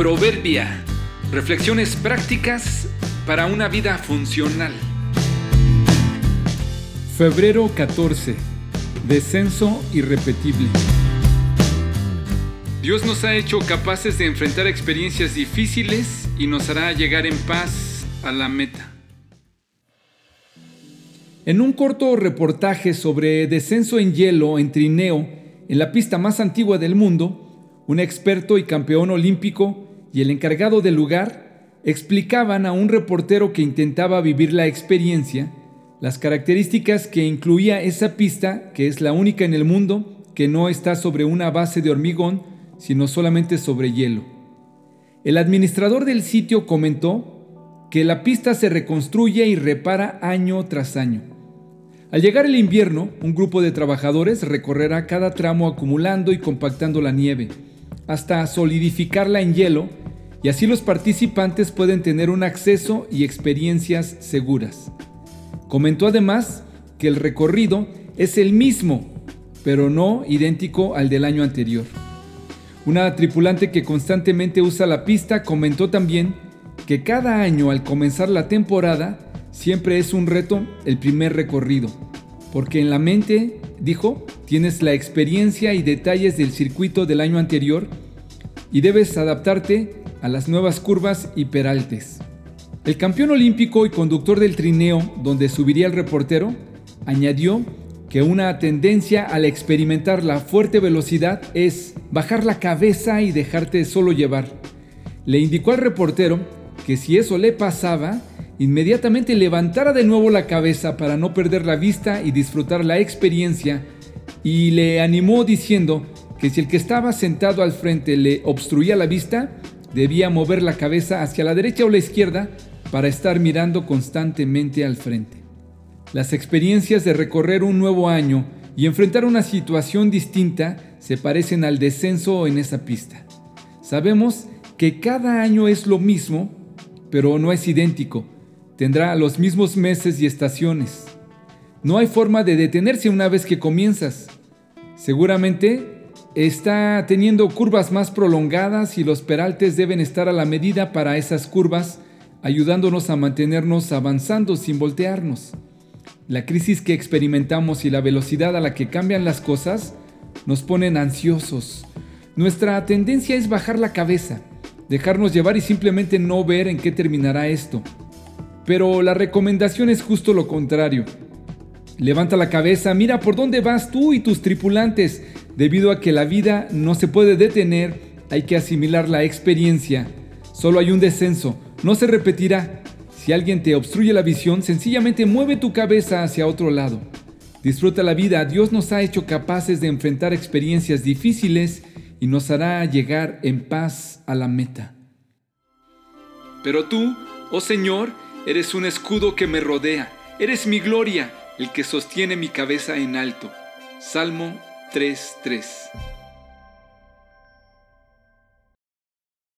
Proverbia. Reflexiones prácticas para una vida funcional. Febrero 14. Descenso irrepetible. Dios nos ha hecho capaces de enfrentar experiencias difíciles y nos hará llegar en paz a la meta. En un corto reportaje sobre descenso en hielo en trineo, en la pista más antigua del mundo, un experto y campeón olímpico y el encargado del lugar explicaban a un reportero que intentaba vivir la experiencia las características que incluía esa pista, que es la única en el mundo que no está sobre una base de hormigón, sino solamente sobre hielo. El administrador del sitio comentó que la pista se reconstruye y repara año tras año. Al llegar el invierno, un grupo de trabajadores recorrerá cada tramo acumulando y compactando la nieve, hasta solidificarla en hielo, y así los participantes pueden tener un acceso y experiencias seguras. Comentó además que el recorrido es el mismo, pero no idéntico al del año anterior. Una tripulante que constantemente usa la pista comentó también que cada año al comenzar la temporada siempre es un reto el primer recorrido, porque en la mente, dijo, tienes la experiencia y detalles del circuito del año anterior y debes adaptarte a las nuevas curvas y peraltes. El campeón olímpico y conductor del trineo, donde subiría el reportero, añadió que una tendencia al experimentar la fuerte velocidad es bajar la cabeza y dejarte solo llevar. Le indicó al reportero que si eso le pasaba, inmediatamente levantara de nuevo la cabeza para no perder la vista y disfrutar la experiencia, y le animó diciendo que si el que estaba sentado al frente le obstruía la vista, debía mover la cabeza hacia la derecha o la izquierda para estar mirando constantemente al frente. Las experiencias de recorrer un nuevo año y enfrentar una situación distinta se parecen al descenso en esa pista. Sabemos que cada año es lo mismo pero no es idéntico. Tendrá los mismos meses y estaciones. No hay forma de detenerse una vez que comienzas. Seguramente está teniendo curvas más prolongadas y los peraltes deben estar a la medida para esas curvas, ayudándonos a mantenernos avanzando sin voltearnos. La crisis que experimentamos y la velocidad a la que cambian las cosas nos ponen ansiosos. Nuestra tendencia es bajar la cabeza dejarnos llevar y simplemente no ver en qué terminará esto. Pero la recomendación es justo lo contrario. Levanta la cabeza, mira por dónde vas tú y tus tripulantes. Debido a que la vida no se puede detener, hay que asimilar la experiencia. Solo hay un descenso, no se repetirá. Si alguien te obstruye la visión, sencillamente mueve tu cabeza hacia otro lado. Disfruta la vida, Dios nos ha hecho capaces de enfrentar experiencias difíciles y nos hará llegar en paz a la meta. Pero tú, oh Señor, eres un escudo que me rodea, eres mi gloria, el que sostiene mi cabeza en alto. Salmo 3:3